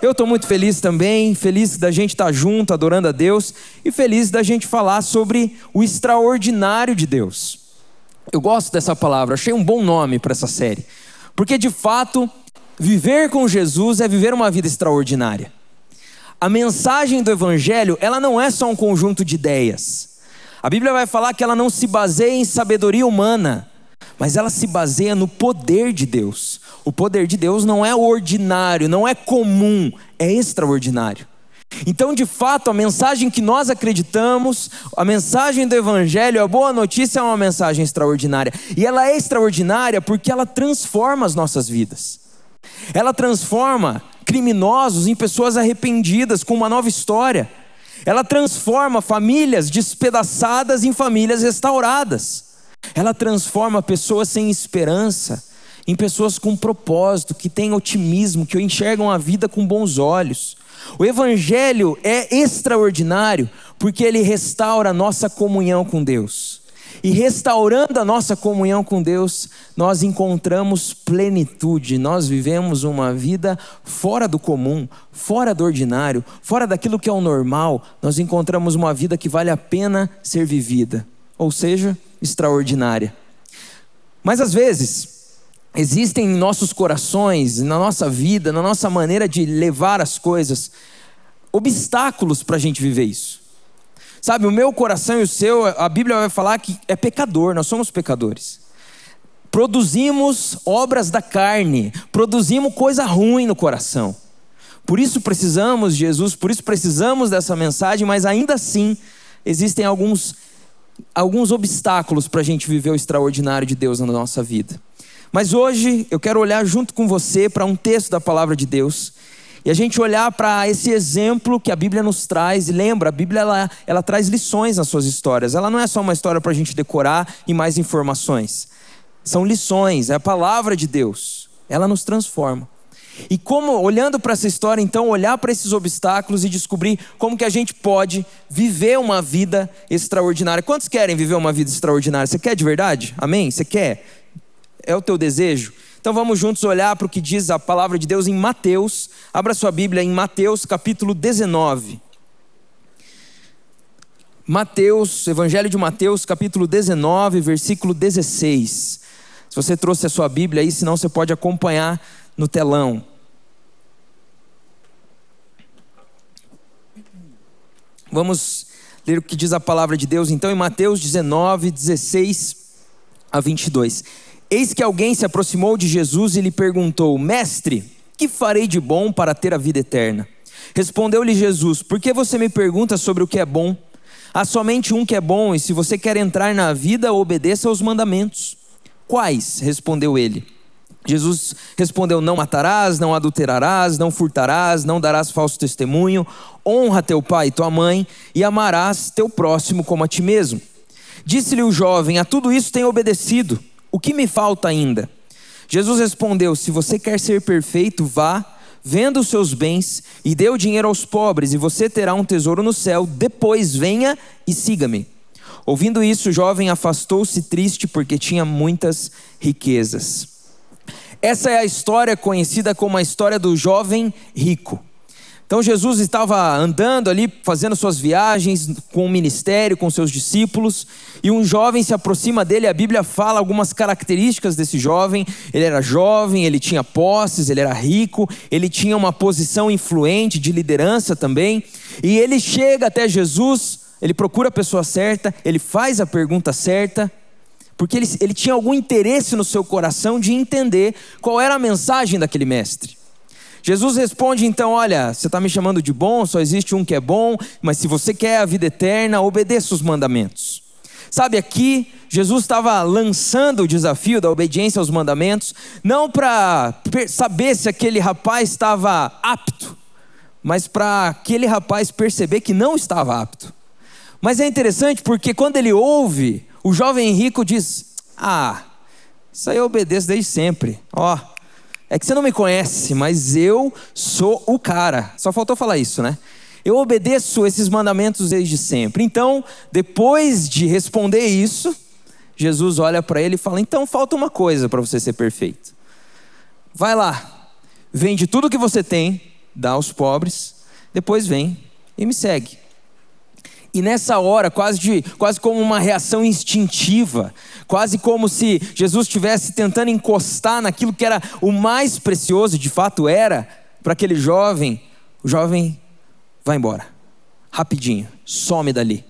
Eu estou muito feliz também, feliz da gente estar tá junto, adorando a Deus, e feliz da gente falar sobre o extraordinário de Deus. Eu gosto dessa palavra, achei um bom nome para essa série, porque de fato, viver com Jesus é viver uma vida extraordinária. A mensagem do Evangelho, ela não é só um conjunto de ideias. A Bíblia vai falar que ela não se baseia em sabedoria humana, mas ela se baseia no poder de Deus. O poder de Deus não é ordinário, não é comum, é extraordinário. Então, de fato, a mensagem que nós acreditamos, a mensagem do Evangelho, a boa notícia é uma mensagem extraordinária. E ela é extraordinária porque ela transforma as nossas vidas. Ela transforma criminosos em pessoas arrependidas com uma nova história. Ela transforma famílias despedaçadas em famílias restauradas. Ela transforma pessoas sem esperança em pessoas com propósito, que têm otimismo, que enxergam a vida com bons olhos. O Evangelho é extraordinário porque ele restaura a nossa comunhão com Deus. E restaurando a nossa comunhão com Deus, nós encontramos plenitude, nós vivemos uma vida fora do comum, fora do ordinário, fora daquilo que é o normal, nós encontramos uma vida que vale a pena ser vivida, ou seja, extraordinária. Mas às vezes, existem em nossos corações, na nossa vida, na nossa maneira de levar as coisas, obstáculos para a gente viver isso. Sabe, o meu coração e o seu, a Bíblia vai falar que é pecador, nós somos pecadores. Produzimos obras da carne, produzimos coisa ruim no coração. Por isso precisamos de Jesus, por isso precisamos dessa mensagem, mas ainda assim existem alguns alguns obstáculos para a gente viver o extraordinário de Deus na nossa vida. Mas hoje eu quero olhar junto com você para um texto da palavra de Deus e a gente olhar para esse exemplo que a Bíblia nos traz. E lembra, a Bíblia ela, ela traz lições nas suas histórias. Ela não é só uma história para a gente decorar e mais informações. São lições, é a palavra de Deus. Ela nos transforma. E como, olhando para essa história, então, olhar para esses obstáculos e descobrir como que a gente pode viver uma vida extraordinária. Quantos querem viver uma vida extraordinária? Você quer de verdade? Amém? Você quer? É o teu desejo? Então vamos juntos olhar para o que diz a palavra de Deus em Mateus. Abra sua Bíblia em Mateus capítulo 19. Mateus, Evangelho de Mateus, capítulo 19, versículo 16. Se você trouxe a sua Bíblia aí, senão você pode acompanhar no telão. Vamos ler o que diz a palavra de Deus então em Mateus 19, 16 a 22. Eis que alguém se aproximou de Jesus e lhe perguntou: Mestre, que farei de bom para ter a vida eterna? Respondeu-lhe Jesus: Por que você me pergunta sobre o que é bom? Há somente um que é bom, e se você quer entrar na vida, obedeça aos mandamentos. Quais? respondeu ele. Jesus respondeu: Não matarás, não adulterarás, não furtarás, não darás falso testemunho, honra teu pai e tua mãe, e amarás teu próximo como a ti mesmo. Disse-lhe o jovem: A tudo isso tenho obedecido, o que me falta ainda? Jesus respondeu: Se você quer ser perfeito, vá, venda os seus bens e dê o dinheiro aos pobres, e você terá um tesouro no céu. Depois venha e siga-me. Ouvindo isso, o jovem afastou-se triste porque tinha muitas riquezas. Essa é a história conhecida como a história do jovem rico. Então Jesus estava andando ali, fazendo suas viagens com o ministério, com seus discípulos, e um jovem se aproxima dele. A Bíblia fala algumas características desse jovem. Ele era jovem, ele tinha posses, ele era rico, ele tinha uma posição influente de liderança também. E ele chega até Jesus, ele procura a pessoa certa, ele faz a pergunta certa, porque ele, ele tinha algum interesse no seu coração de entender qual era a mensagem daquele mestre. Jesus responde então: Olha, você está me chamando de bom, só existe um que é bom, mas se você quer a vida eterna, obedeça os mandamentos. Sabe, aqui Jesus estava lançando o desafio da obediência aos mandamentos, não para saber se aquele rapaz estava apto, mas para aquele rapaz perceber que não estava apto. Mas é interessante porque quando ele ouve o jovem rico diz: Ah, isso aí eu obedeço desde sempre. Ó, é que você não me conhece, mas eu sou o cara. Só faltou falar isso, né? Eu obedeço esses mandamentos desde sempre. Então, depois de responder isso, Jesus olha para ele e fala: Então falta uma coisa para você ser perfeito. Vai lá, vende tudo que você tem, dá aos pobres, depois vem e me segue. E nessa hora, quase, de, quase como uma reação instintiva, quase como se Jesus estivesse tentando encostar naquilo que era o mais precioso, de fato era, para aquele jovem, o jovem vai embora, rapidinho, some dali.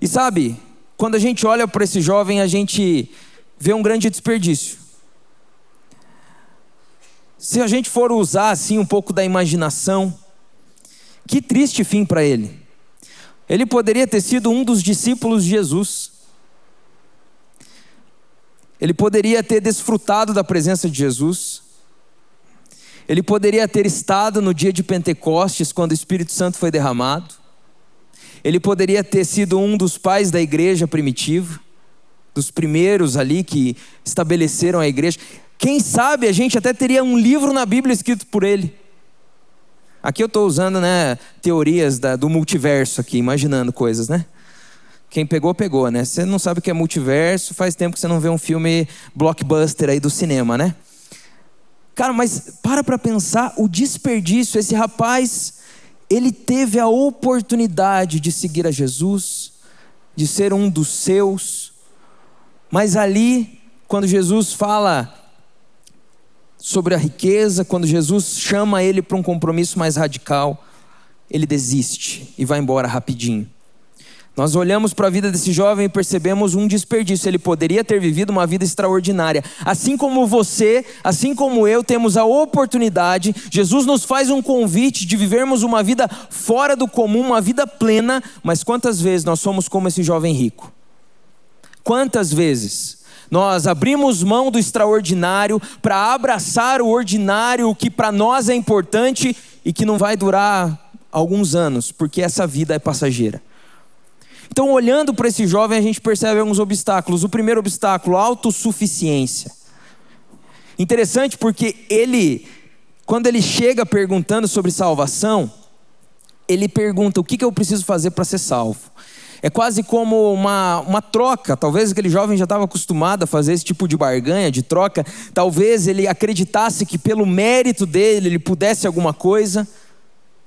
E sabe, quando a gente olha para esse jovem, a gente vê um grande desperdício. Se a gente for usar assim um pouco da imaginação, que triste fim para ele. Ele poderia ter sido um dos discípulos de Jesus. Ele poderia ter desfrutado da presença de Jesus. Ele poderia ter estado no dia de Pentecostes, quando o Espírito Santo foi derramado. Ele poderia ter sido um dos pais da igreja primitiva, dos primeiros ali que estabeleceram a igreja. Quem sabe a gente até teria um livro na Bíblia escrito por ele. Aqui eu estou usando né, teorias da, do multiverso aqui, imaginando coisas, né? Quem pegou, pegou, né? Você não sabe o que é multiverso, faz tempo que você não vê um filme blockbuster aí do cinema, né? Cara, mas para para pensar o desperdício. Esse rapaz, ele teve a oportunidade de seguir a Jesus, de ser um dos seus, mas ali, quando Jesus fala sobre a riqueza, quando Jesus chama ele para um compromisso mais radical, ele desiste e vai embora rapidinho. Nós olhamos para a vida desse jovem e percebemos um desperdício. Ele poderia ter vivido uma vida extraordinária. Assim como você, assim como eu, temos a oportunidade, Jesus nos faz um convite de vivermos uma vida fora do comum, uma vida plena. Mas quantas vezes nós somos como esse jovem rico? Quantas vezes nós abrimos mão do extraordinário para abraçar o ordinário, o que para nós é importante e que não vai durar alguns anos, porque essa vida é passageira. Então, olhando para esse jovem, a gente percebe alguns obstáculos. O primeiro obstáculo, autossuficiência. Interessante porque ele, quando ele chega perguntando sobre salvação, ele pergunta: o que, que eu preciso fazer para ser salvo? É quase como uma, uma troca. Talvez aquele jovem já estava acostumado a fazer esse tipo de barganha, de troca. Talvez ele acreditasse que pelo mérito dele ele pudesse alguma coisa.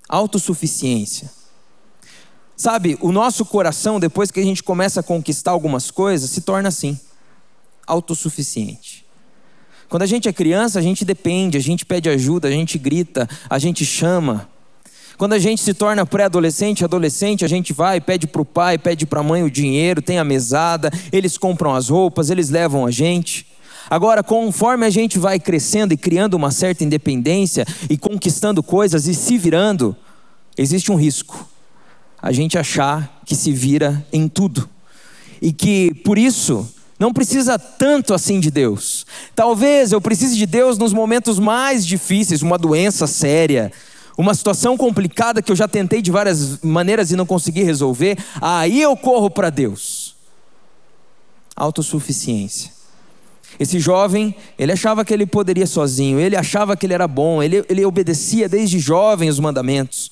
Autossuficiência. Sabe, o nosso coração, depois que a gente começa a conquistar algumas coisas, se torna assim autossuficiente. Quando a gente é criança, a gente depende, a gente pede ajuda, a gente grita, a gente chama. Quando a gente se torna pré-adolescente, adolescente, a gente vai, pede para o pai, pede para a mãe o dinheiro, tem a mesada, eles compram as roupas, eles levam a gente. Agora, conforme a gente vai crescendo e criando uma certa independência e conquistando coisas e se virando, existe um risco. A gente achar que se vira em tudo. E que, por isso, não precisa tanto assim de Deus. Talvez eu precise de Deus nos momentos mais difíceis, uma doença séria, uma situação complicada que eu já tentei de várias maneiras e não consegui resolver, aí eu corro para Deus. Autossuficiência. Esse jovem, ele achava que ele poderia sozinho, ele achava que ele era bom, ele, ele obedecia desde jovem os mandamentos.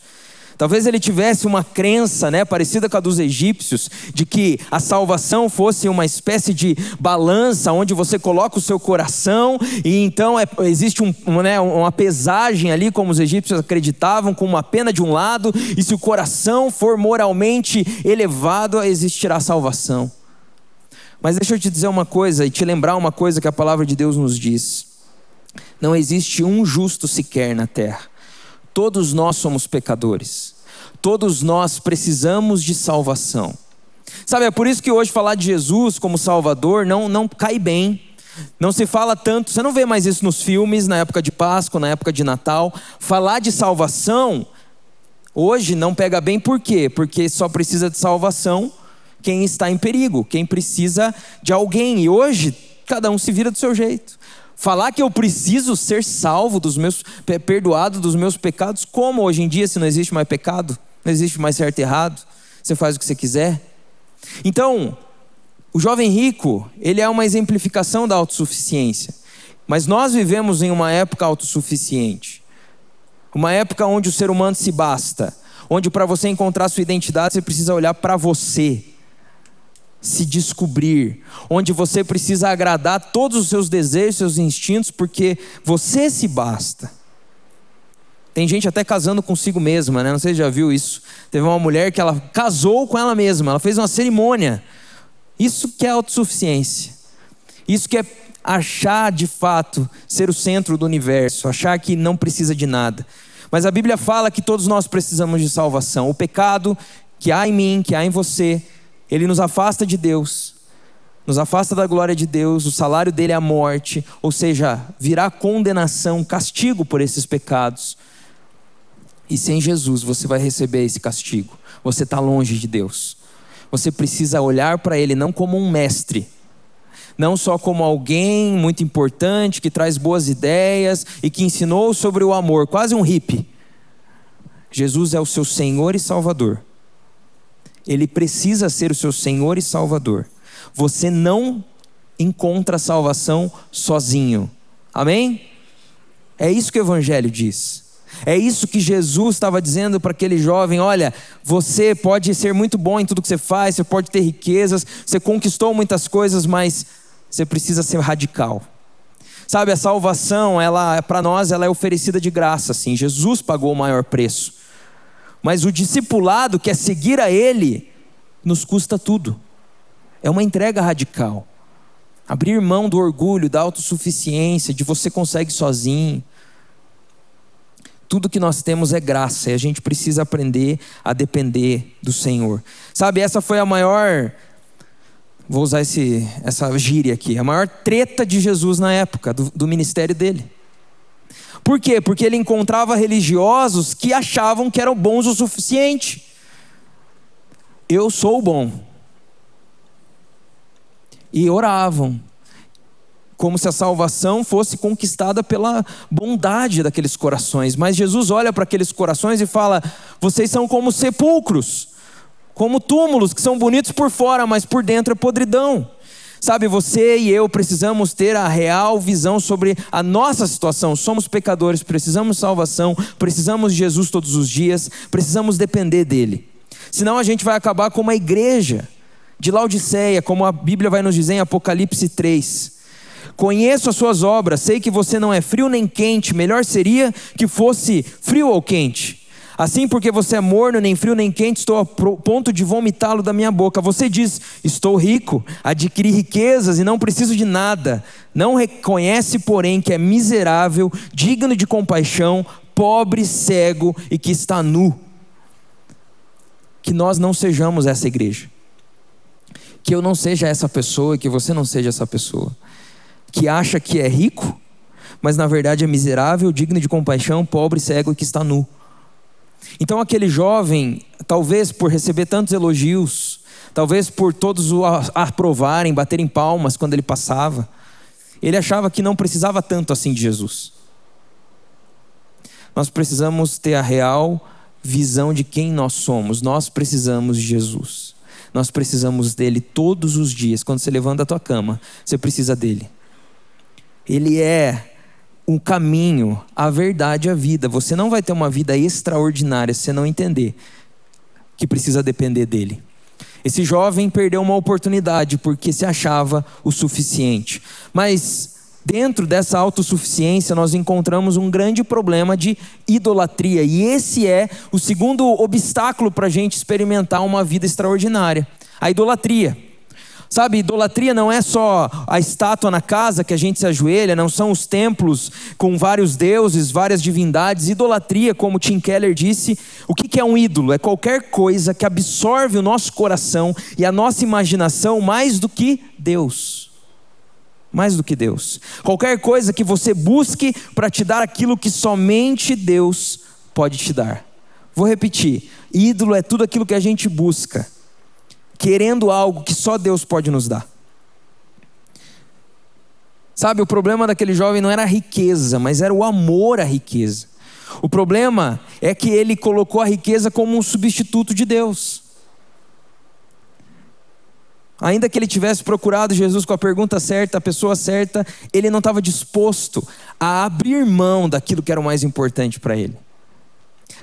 Talvez ele tivesse uma crença, né, parecida com a dos egípcios, de que a salvação fosse uma espécie de balança onde você coloca o seu coração e então é, existe um, né, uma pesagem ali, como os egípcios acreditavam, com uma pena de um lado, e se o coração for moralmente elevado, existirá salvação. Mas deixa eu te dizer uma coisa e te lembrar uma coisa que a palavra de Deus nos diz: não existe um justo sequer na terra. Todos nós somos pecadores. Todos nós precisamos de salvação. Sabe, é por isso que hoje falar de Jesus como Salvador não, não cai bem. Não se fala tanto, você não vê mais isso nos filmes, na época de Páscoa, na época de Natal. Falar de salvação hoje não pega bem, por quê? Porque só precisa de salvação quem está em perigo, quem precisa de alguém. E hoje, cada um se vira do seu jeito. Falar que eu preciso ser salvo dos meus, perdoado dos meus pecados, como hoje em dia, se não existe mais pecado, não existe mais certo e errado, você faz o que você quiser. Então, o jovem rico, ele é uma exemplificação da autossuficiência. Mas nós vivemos em uma época autossuficiente. Uma época onde o ser humano se basta, onde para você encontrar sua identidade você precisa olhar para você se descobrir, onde você precisa agradar todos os seus desejos, seus instintos, porque você se basta. Tem gente até casando consigo mesma, né? Não sei se já viu isso. Teve uma mulher que ela casou com ela mesma, ela fez uma cerimônia. Isso que é autossuficiência. Isso que é achar de fato ser o centro do universo, achar que não precisa de nada. Mas a Bíblia fala que todos nós precisamos de salvação. O pecado que há em mim, que há em você, ele nos afasta de Deus, nos afasta da glória de Deus, o salário dele é a morte, ou seja, virá condenação, castigo por esses pecados. E sem Jesus você vai receber esse castigo. Você está longe de Deus. Você precisa olhar para Ele não como um mestre, não só como alguém muito importante que traz boas ideias e que ensinou sobre o amor, quase um hippie. Jesus é o seu Senhor e Salvador. Ele precisa ser o seu Senhor e Salvador. Você não encontra salvação sozinho. Amém? É isso que o Evangelho diz. É isso que Jesus estava dizendo para aquele jovem: olha, você pode ser muito bom em tudo que você faz, você pode ter riquezas, você conquistou muitas coisas, mas você precisa ser radical. Sabe, a salvação, ela para nós, ela é oferecida de graça, assim. Jesus pagou o maior preço. Mas o discipulado, que é seguir a Ele, nos custa tudo. É uma entrega radical. Abrir mão do orgulho, da autossuficiência, de você consegue sozinho. Tudo que nós temos é graça e a gente precisa aprender a depender do Senhor. Sabe, essa foi a maior. Vou usar esse, essa gíria aqui. A maior treta de Jesus na época, do, do ministério dele. Por quê? Porque ele encontrava religiosos que achavam que eram bons o suficiente. Eu sou bom. E oravam, como se a salvação fosse conquistada pela bondade daqueles corações. Mas Jesus olha para aqueles corações e fala: vocês são como sepulcros, como túmulos que são bonitos por fora, mas por dentro é podridão. Sabe, você e eu precisamos ter a real visão sobre a nossa situação. Somos pecadores, precisamos salvação, precisamos de Jesus todos os dias, precisamos depender dele. Senão a gente vai acabar como a igreja de Laodiceia, como a Bíblia vai nos dizer em Apocalipse 3. Conheço as suas obras, sei que você não é frio nem quente, melhor seria que fosse frio ou quente. Assim, porque você é morno, nem frio nem quente, estou a ponto de vomitá-lo da minha boca. Você diz: Estou rico, adquiri riquezas e não preciso de nada. Não reconhece, porém, que é miserável, digno de compaixão, pobre, cego e que está nu. Que nós não sejamos essa igreja. Que eu não seja essa pessoa, que você não seja essa pessoa. Que acha que é rico, mas na verdade é miserável, digno de compaixão, pobre, cego e que está nu. Então aquele jovem, talvez por receber tantos elogios, talvez por todos o aprovarem, baterem palmas quando ele passava, ele achava que não precisava tanto assim de Jesus. Nós precisamos ter a real visão de quem nós somos. Nós precisamos de Jesus. Nós precisamos dele todos os dias. Quando você levanta da tua cama, você precisa dele. Ele é o caminho, a verdade, a vida. Você não vai ter uma vida extraordinária se você não entender que precisa depender dele. Esse jovem perdeu uma oportunidade porque se achava o suficiente. Mas dentro dessa autossuficiência nós encontramos um grande problema de idolatria. E esse é o segundo obstáculo para a gente experimentar uma vida extraordinária: a idolatria. Sabe, idolatria não é só a estátua na casa que a gente se ajoelha, não são os templos com vários deuses, várias divindades. Idolatria, como Tim Keller disse, o que é um ídolo? É qualquer coisa que absorve o nosso coração e a nossa imaginação mais do que Deus. Mais do que Deus. Qualquer coisa que você busque para te dar aquilo que somente Deus pode te dar. Vou repetir: ídolo é tudo aquilo que a gente busca querendo algo que só Deus pode nos dar. Sabe, o problema daquele jovem não era a riqueza, mas era o amor à riqueza. O problema é que ele colocou a riqueza como um substituto de Deus. Ainda que ele tivesse procurado Jesus com a pergunta certa, a pessoa certa, ele não estava disposto a abrir mão daquilo que era o mais importante para ele.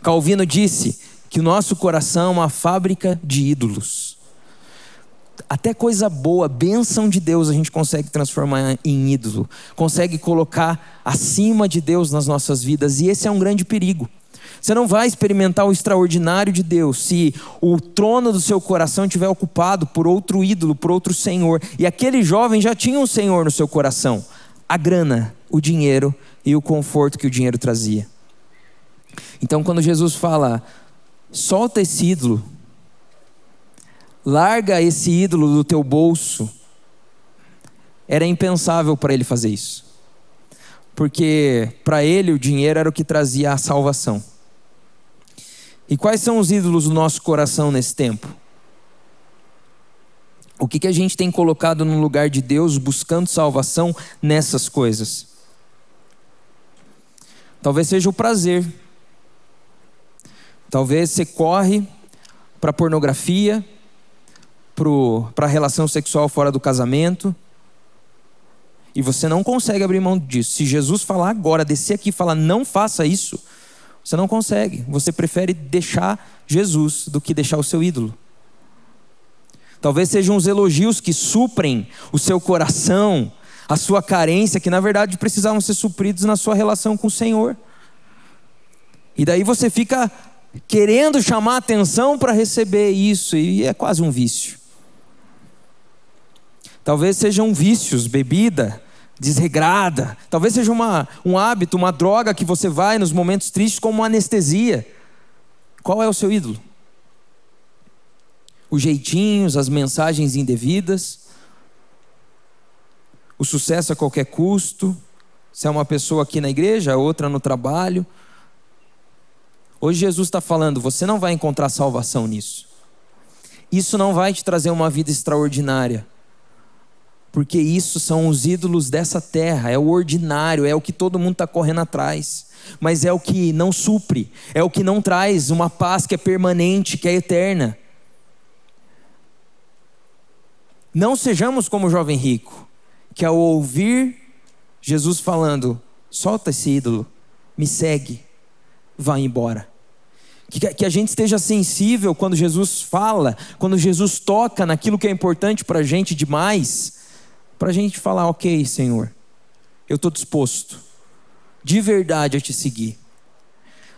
Calvino disse que o nosso coração é uma fábrica de ídolos até coisa boa, bênção de Deus, a gente consegue transformar em ídolo, consegue colocar acima de Deus nas nossas vidas, e esse é um grande perigo. Você não vai experimentar o extraordinário de Deus se o trono do seu coração estiver ocupado por outro ídolo, por outro senhor. E aquele jovem já tinha um senhor no seu coração: a grana, o dinheiro e o conforto que o dinheiro trazia. Então, quando Jesus fala, solta esse ídolo, larga esse ídolo do teu bolso, era impensável para ele fazer isso. Porque para ele o dinheiro era o que trazia a salvação. E quais são os ídolos do nosso coração nesse tempo? O que, que a gente tem colocado no lugar de Deus, buscando salvação nessas coisas? Talvez seja o prazer. Talvez você corre para pornografia, para a relação sexual fora do casamento, e você não consegue abrir mão disso. Se Jesus falar agora, descer aqui e falar, não faça isso, você não consegue. Você prefere deixar Jesus do que deixar o seu ídolo. Talvez sejam os elogios que suprem o seu coração, a sua carência, que na verdade precisavam ser supridos na sua relação com o Senhor. E daí você fica querendo chamar atenção para receber isso, e é quase um vício. Talvez sejam vícios, bebida, desregrada. Talvez seja uma, um hábito, uma droga que você vai nos momentos tristes como uma anestesia. Qual é o seu ídolo? Os jeitinhos, as mensagens indevidas, o sucesso a qualquer custo. Se é uma pessoa aqui na igreja, outra no trabalho. Hoje Jesus está falando: você não vai encontrar salvação nisso. Isso não vai te trazer uma vida extraordinária porque isso são os ídolos dessa terra, é o ordinário, é o que todo mundo está correndo atrás, mas é o que não supre, é o que não traz uma paz que é permanente, que é eterna. Não sejamos como o jovem rico, que ao ouvir Jesus falando, solta esse ídolo, me segue, vá embora. Que, que a gente esteja sensível quando Jesus fala, quando Jesus toca naquilo que é importante para a gente demais para a gente falar: ok, Senhor, eu estou disposto de verdade a te seguir.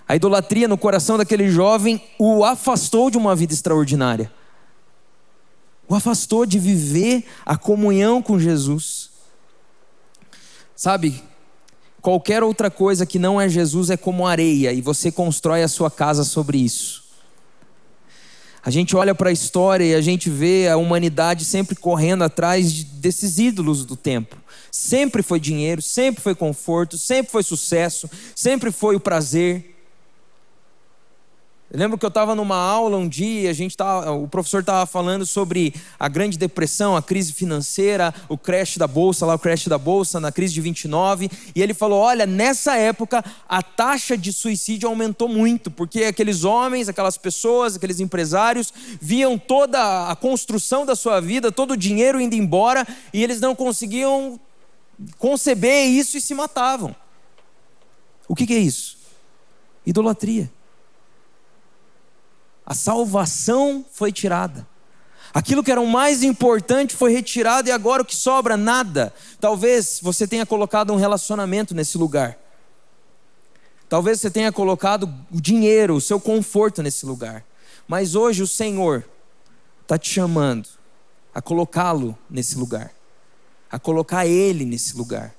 A idolatria no coração daquele jovem o afastou de uma vida extraordinária, o afastou de viver a comunhão com Jesus. Sabe, qualquer outra coisa que não é Jesus é como areia e você constrói a sua casa sobre isso. A gente olha para a história e a gente vê a humanidade sempre correndo atrás de, desses ídolos do tempo. Sempre foi dinheiro, sempre foi conforto, sempre foi sucesso, sempre foi o prazer. Eu lembro que eu estava numa aula um dia, a gente tava, o professor estava falando sobre a Grande Depressão, a crise financeira, o crash da bolsa, lá o crash da bolsa, na crise de 29, e ele falou: olha, nessa época a taxa de suicídio aumentou muito, porque aqueles homens, aquelas pessoas, aqueles empresários viam toda a construção da sua vida, todo o dinheiro indo embora, e eles não conseguiam conceber isso e se matavam. O que, que é isso? Idolatria. A salvação foi tirada. Aquilo que era o mais importante foi retirado e agora o que sobra? Nada. Talvez você tenha colocado um relacionamento nesse lugar. Talvez você tenha colocado o dinheiro, o seu conforto nesse lugar. Mas hoje o Senhor está te chamando a colocá-lo nesse lugar, a colocar Ele nesse lugar.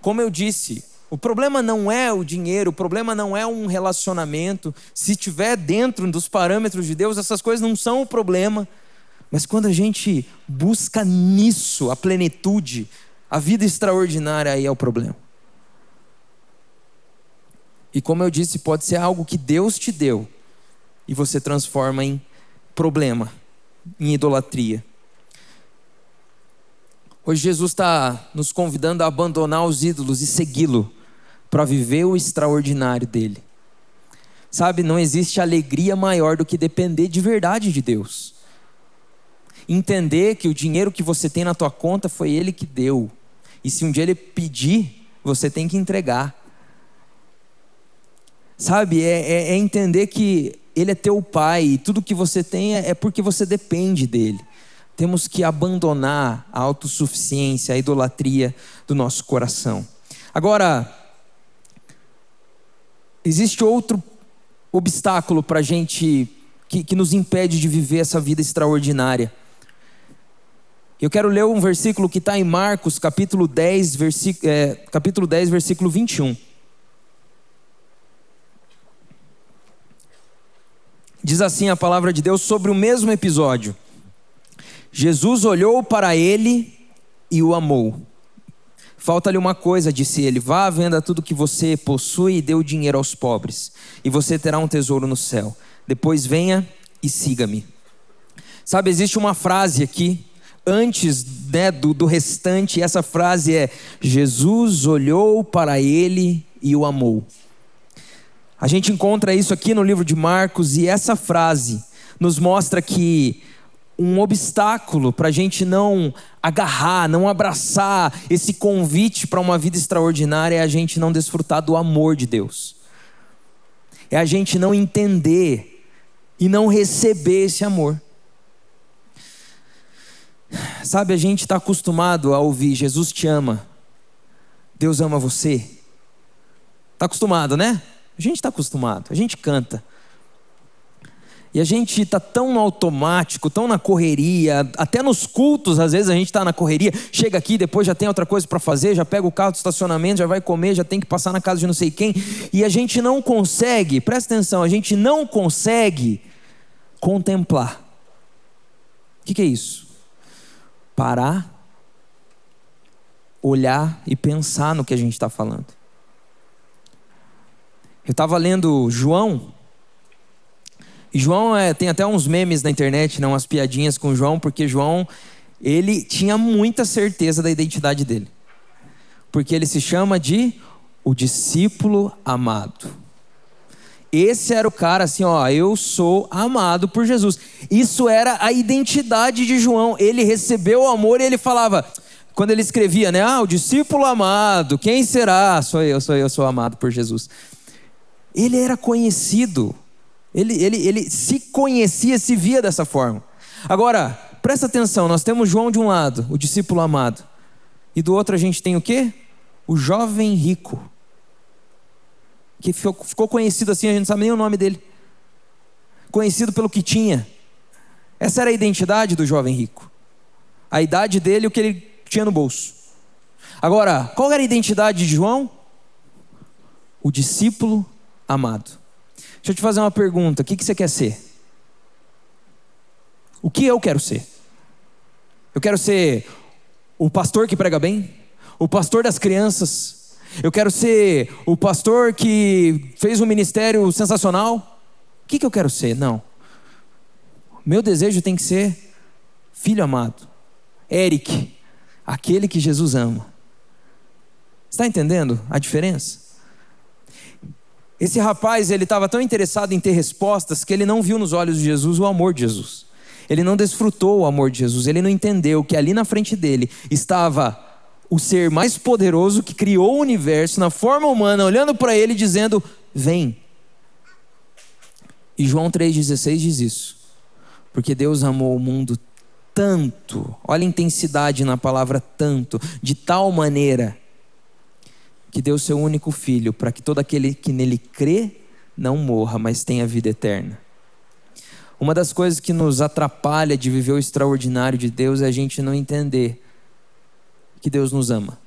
Como eu disse, o problema não é o dinheiro, o problema não é um relacionamento. Se estiver dentro dos parâmetros de Deus, essas coisas não são o problema. Mas quando a gente busca nisso a plenitude, a vida extraordinária, aí é o problema. E como eu disse, pode ser algo que Deus te deu e você transforma em problema, em idolatria. Hoje Jesus está nos convidando a abandonar os ídolos e segui-lo para viver o extraordinário dele. Sabe, não existe alegria maior do que depender de verdade de Deus. Entender que o dinheiro que você tem na tua conta foi ele que deu. E se um dia ele pedir, você tem que entregar. Sabe, é, é, é entender que ele é teu pai e tudo que você tem é, é porque você depende dele. Temos que abandonar a autossuficiência, a idolatria do nosso coração. Agora, Existe outro obstáculo para a gente, que, que nos impede de viver essa vida extraordinária. Eu quero ler um versículo que está em Marcos, capítulo 10, versículo, é, capítulo 10, versículo 21. Diz assim a palavra de Deus sobre o mesmo episódio. Jesus olhou para ele e o amou. Falta-lhe uma coisa, disse ele: vá, venda tudo que você possui e dê o dinheiro aos pobres, e você terá um tesouro no céu. Depois venha e siga-me. Sabe, existe uma frase aqui, antes né, do, do restante, essa frase é: Jesus olhou para ele e o amou. A gente encontra isso aqui no livro de Marcos, e essa frase nos mostra que um obstáculo para a gente não agarrar, não abraçar esse convite para uma vida extraordinária é a gente não desfrutar do amor de Deus. É a gente não entender e não receber esse amor. Sabe, a gente está acostumado a ouvir: Jesus te ama, Deus ama você. Está acostumado, né? A gente está acostumado, a gente canta. E a gente está tão no automático, tão na correria, até nos cultos, às vezes a gente está na correria, chega aqui, depois já tem outra coisa para fazer, já pega o carro do estacionamento, já vai comer, já tem que passar na casa de não sei quem, e a gente não consegue, presta atenção, a gente não consegue contemplar. O que, que é isso? Parar, olhar e pensar no que a gente está falando. Eu estava lendo João João é, tem até uns memes na internet, né, umas piadinhas com João, porque João ele tinha muita certeza da identidade dele. Porque ele se chama de o discípulo amado. Esse era o cara assim, ó, eu sou amado por Jesus. Isso era a identidade de João. Ele recebeu o amor e ele falava, quando ele escrevia, né? Ah, o discípulo amado, quem será? Sou eu, sou eu, sou amado por Jesus. Ele era conhecido ele, ele, ele se conhecia, se via dessa forma. Agora, presta atenção: nós temos João de um lado, o discípulo amado, e do outro a gente tem o quê? O jovem rico, que ficou, ficou conhecido assim, a gente não sabe nem o nome dele, conhecido pelo que tinha. Essa era a identidade do jovem rico, a idade dele e o que ele tinha no bolso. Agora, qual era a identidade de João? O discípulo amado. Deixa eu te fazer uma pergunta: o que, que você quer ser? O que eu quero ser? Eu quero ser o pastor que prega bem, o pastor das crianças, eu quero ser o pastor que fez um ministério sensacional. O que, que eu quero ser? Não. Meu desejo tem que ser filho amado, Eric, aquele que Jesus ama. Está entendendo a diferença? Esse rapaz, ele estava tão interessado em ter respostas que ele não viu nos olhos de Jesus o amor de Jesus. Ele não desfrutou o amor de Jesus, ele não entendeu que ali na frente dele estava o ser mais poderoso que criou o universo na forma humana, olhando para ele dizendo: "Vem". E João 3:16 diz isso. Porque Deus amou o mundo tanto, olha a intensidade na palavra tanto, de tal maneira que deu seu único filho, para que todo aquele que nele crê não morra, mas tenha vida eterna. Uma das coisas que nos atrapalha de viver o extraordinário de Deus é a gente não entender que Deus nos ama.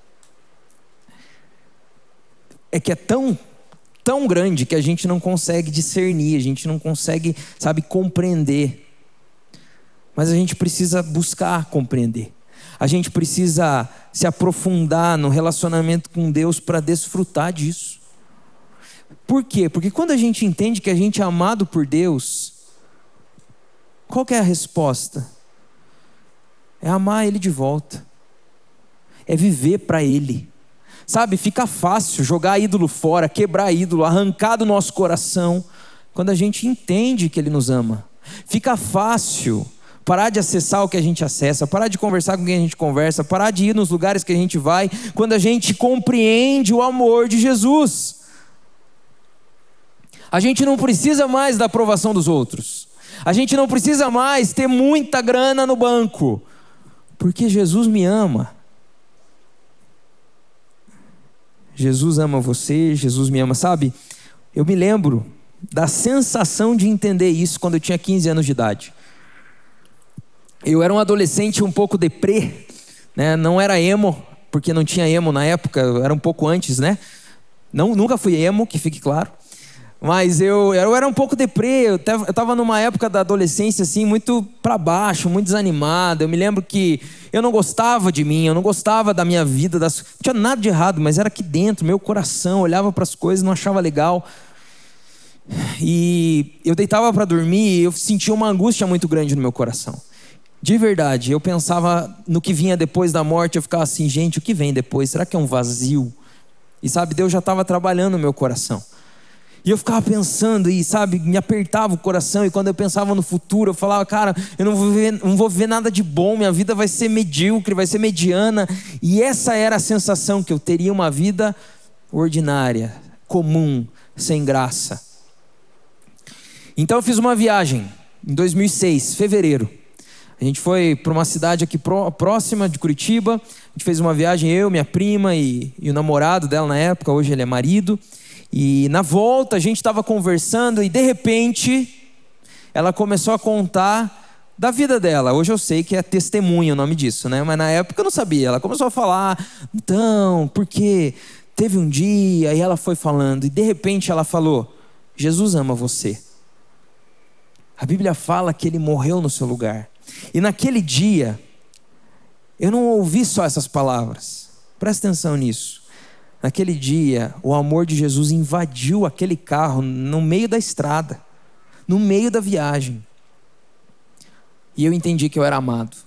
É que é tão, tão grande que a gente não consegue discernir, a gente não consegue, sabe, compreender. Mas a gente precisa buscar compreender. A gente precisa se aprofundar no relacionamento com Deus para desfrutar disso. Por quê? Porque quando a gente entende que a gente é amado por Deus, qual é a resposta? É amar Ele de volta, é viver para Ele. Sabe, fica fácil jogar ídolo fora, quebrar ídolo, arrancar do nosso coração, quando a gente entende que Ele nos ama. Fica fácil parar de acessar o que a gente acessa, parar de conversar com quem a gente conversa, parar de ir nos lugares que a gente vai, quando a gente compreende o amor de Jesus. A gente não precisa mais da aprovação dos outros. A gente não precisa mais ter muita grana no banco, porque Jesus me ama. Jesus ama você, Jesus me ama, sabe? Eu me lembro da sensação de entender isso quando eu tinha 15 anos de idade. Eu era um adolescente um pouco deprê, né? não era emo, porque não tinha emo na época, era um pouco antes, né? Não, nunca fui emo, que fique claro. Mas eu, eu era um pouco deprê, eu estava numa época da adolescência assim, muito para baixo, muito desanimado. Eu me lembro que eu não gostava de mim, eu não gostava da minha vida, das... não tinha nada de errado, mas era aqui dentro, meu coração, olhava para as coisas, não achava legal. E eu deitava para dormir e eu sentia uma angústia muito grande no meu coração. De verdade, eu pensava no que vinha depois da morte, eu ficava assim, gente, o que vem depois? Será que é um vazio? E sabe, Deus já estava trabalhando no meu coração. E eu ficava pensando e, sabe, me apertava o coração. E quando eu pensava no futuro, eu falava, cara, eu não vou ver, não vou ver nada de bom, minha vida vai ser medíocre, vai ser mediana. E essa era a sensação que eu teria uma vida ordinária, comum, sem graça. Então eu fiz uma viagem em 2006, fevereiro. A gente foi para uma cidade aqui próxima de Curitiba. A gente fez uma viagem, eu, minha prima e, e o namorado dela na época, hoje ele é marido. E na volta a gente estava conversando e de repente ela começou a contar da vida dela. Hoje eu sei que é testemunho o nome disso, né? Mas na época eu não sabia. Ela começou a falar, então, porque teve um dia e ela foi falando e de repente ela falou: Jesus ama você. A Bíblia fala que ele morreu no seu lugar. E naquele dia eu não ouvi só essas palavras. Presta atenção nisso. Naquele dia, o amor de Jesus invadiu aquele carro no meio da estrada, no meio da viagem. E eu entendi que eu era amado.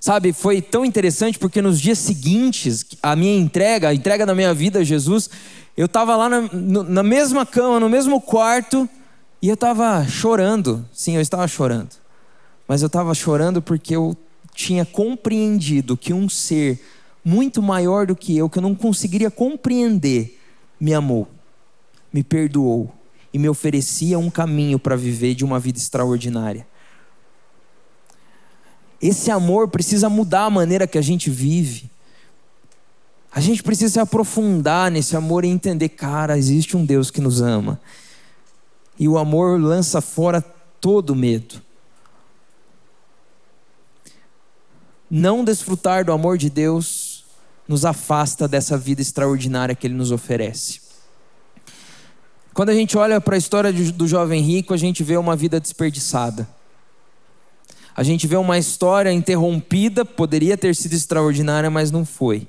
Sabe, foi tão interessante porque nos dias seguintes, a minha entrega, a entrega da minha vida a Jesus, eu estava lá na, na mesma cama, no mesmo quarto, e eu estava chorando. Sim, eu estava chorando. Mas eu estava chorando porque eu tinha compreendido que um ser muito maior do que eu, que eu não conseguiria compreender, me amou, me perdoou e me oferecia um caminho para viver de uma vida extraordinária. Esse amor precisa mudar a maneira que a gente vive. A gente precisa se aprofundar nesse amor e entender, cara, existe um Deus que nos ama. E o amor lança fora todo medo. Não desfrutar do amor de Deus nos afasta dessa vida extraordinária que Ele nos oferece. Quando a gente olha para a história do jovem rico, a gente vê uma vida desperdiçada. A gente vê uma história interrompida, poderia ter sido extraordinária, mas não foi.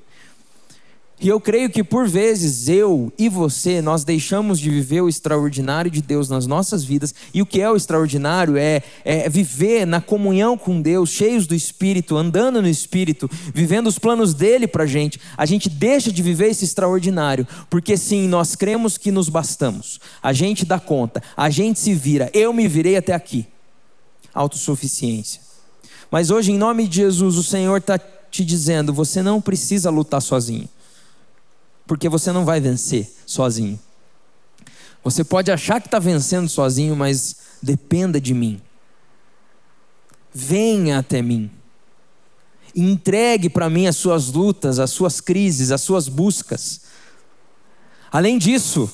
E eu creio que por vezes eu e você, nós deixamos de viver o extraordinário de Deus nas nossas vidas. E o que é o extraordinário é, é viver na comunhão com Deus, cheios do Espírito, andando no Espírito, vivendo os planos dele para a gente. A gente deixa de viver esse extraordinário, porque sim, nós cremos que nos bastamos. A gente dá conta, a gente se vira. Eu me virei até aqui. Autossuficiência. Mas hoje, em nome de Jesus, o Senhor está te dizendo: você não precisa lutar sozinho porque você não vai vencer sozinho. Você pode achar que está vencendo sozinho, mas dependa de mim. Venha até mim. Entregue para mim as suas lutas, as suas crises, as suas buscas. Além disso,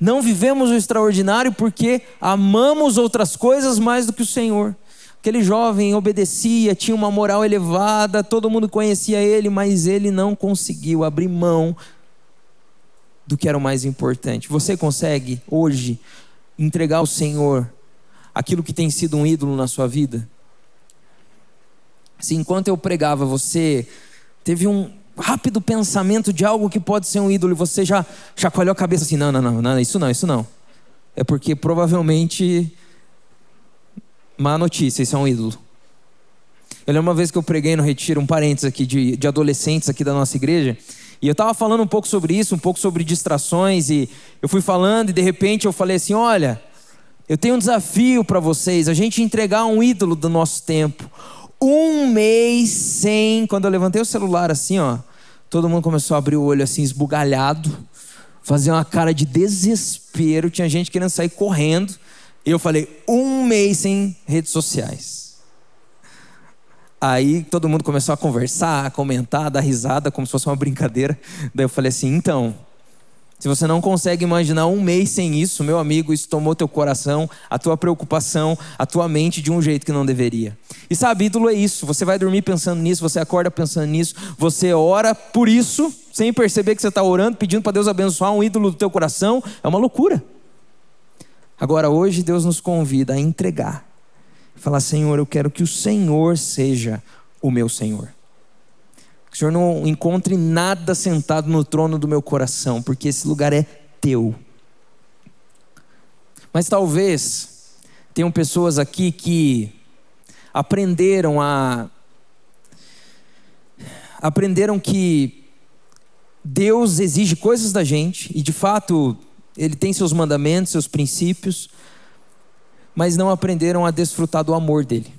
não vivemos o extraordinário porque amamos outras coisas mais do que o Senhor. Aquele jovem obedecia, tinha uma moral elevada, todo mundo conhecia ele, mas ele não conseguiu abrir mão do que era o mais importante. Você consegue hoje entregar ao Senhor aquilo que tem sido um ídolo na sua vida? Se enquanto eu pregava, você teve um rápido pensamento de algo que pode ser um ídolo e você já chacoalhou a cabeça assim: não, não, não, não isso não, isso não. É porque provavelmente, má notícia, isso é um ídolo. Eu lembro uma vez que eu preguei no retiro, um parênteses aqui de, de adolescentes aqui da nossa igreja, e eu estava falando um pouco sobre isso, um pouco sobre distrações, e eu fui falando, e de repente eu falei assim: olha, eu tenho um desafio para vocês, a gente entregar um ídolo do nosso tempo. Um mês sem. Quando eu levantei o celular assim, ó, todo mundo começou a abrir o olho assim, esbugalhado, fazer uma cara de desespero. Tinha gente querendo sair correndo. E eu falei: um mês sem redes sociais. Aí todo mundo começou a conversar, a comentar, a dar risada, como se fosse uma brincadeira. Daí eu falei assim: então, Se você não consegue imaginar um mês sem isso, meu amigo, isso tomou teu coração, a tua preocupação, a tua mente de um jeito que não deveria. E sabe, ídolo é isso. Você vai dormir pensando nisso, você acorda pensando nisso, você ora por isso, sem perceber que você está orando, pedindo para Deus abençoar um ídolo do teu coração. É uma loucura. Agora, hoje, Deus nos convida a entregar. Falar, Senhor, eu quero que o Senhor seja o meu Senhor. Que o Senhor não encontre nada sentado no trono do meu coração, porque esse lugar é teu. Mas talvez tenham pessoas aqui que aprenderam a aprenderam que Deus exige coisas da gente e de fato ele tem seus mandamentos, seus princípios, mas não aprenderam a desfrutar do amor dele.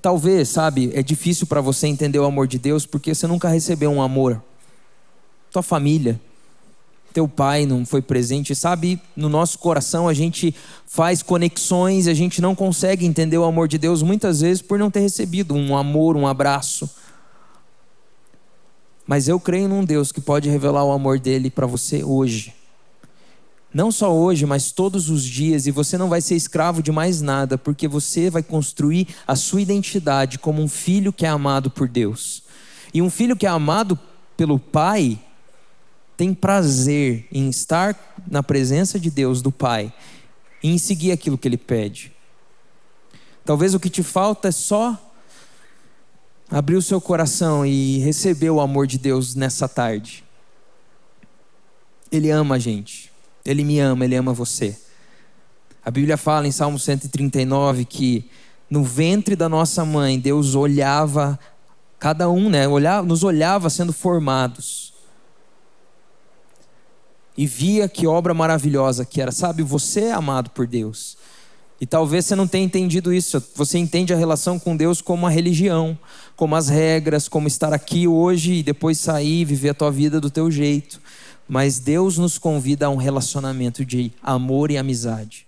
Talvez, sabe, é difícil para você entender o amor de Deus porque você nunca recebeu um amor. Tua família, teu pai não foi presente, sabe? No nosso coração a gente faz conexões, a gente não consegue entender o amor de Deus muitas vezes por não ter recebido um amor, um abraço. Mas eu creio num Deus que pode revelar o amor dele para você hoje. Não só hoje, mas todos os dias, e você não vai ser escravo de mais nada, porque você vai construir a sua identidade como um filho que é amado por Deus. E um filho que é amado pelo Pai tem prazer em estar na presença de Deus, do Pai, e em seguir aquilo que Ele pede. Talvez o que te falta é só abrir o seu coração e receber o amor de Deus nessa tarde. Ele ama a gente. Ele me ama, Ele ama você. A Bíblia fala em Salmo 139 que no ventre da nossa mãe, Deus olhava cada um, né? Olhava, nos olhava sendo formados. E via que obra maravilhosa que era. Sabe, você é amado por Deus. E talvez você não tenha entendido isso. Você entende a relação com Deus como uma religião, como as regras, como estar aqui hoje e depois sair e viver a tua vida do teu jeito. Mas Deus nos convida a um relacionamento de amor e amizade.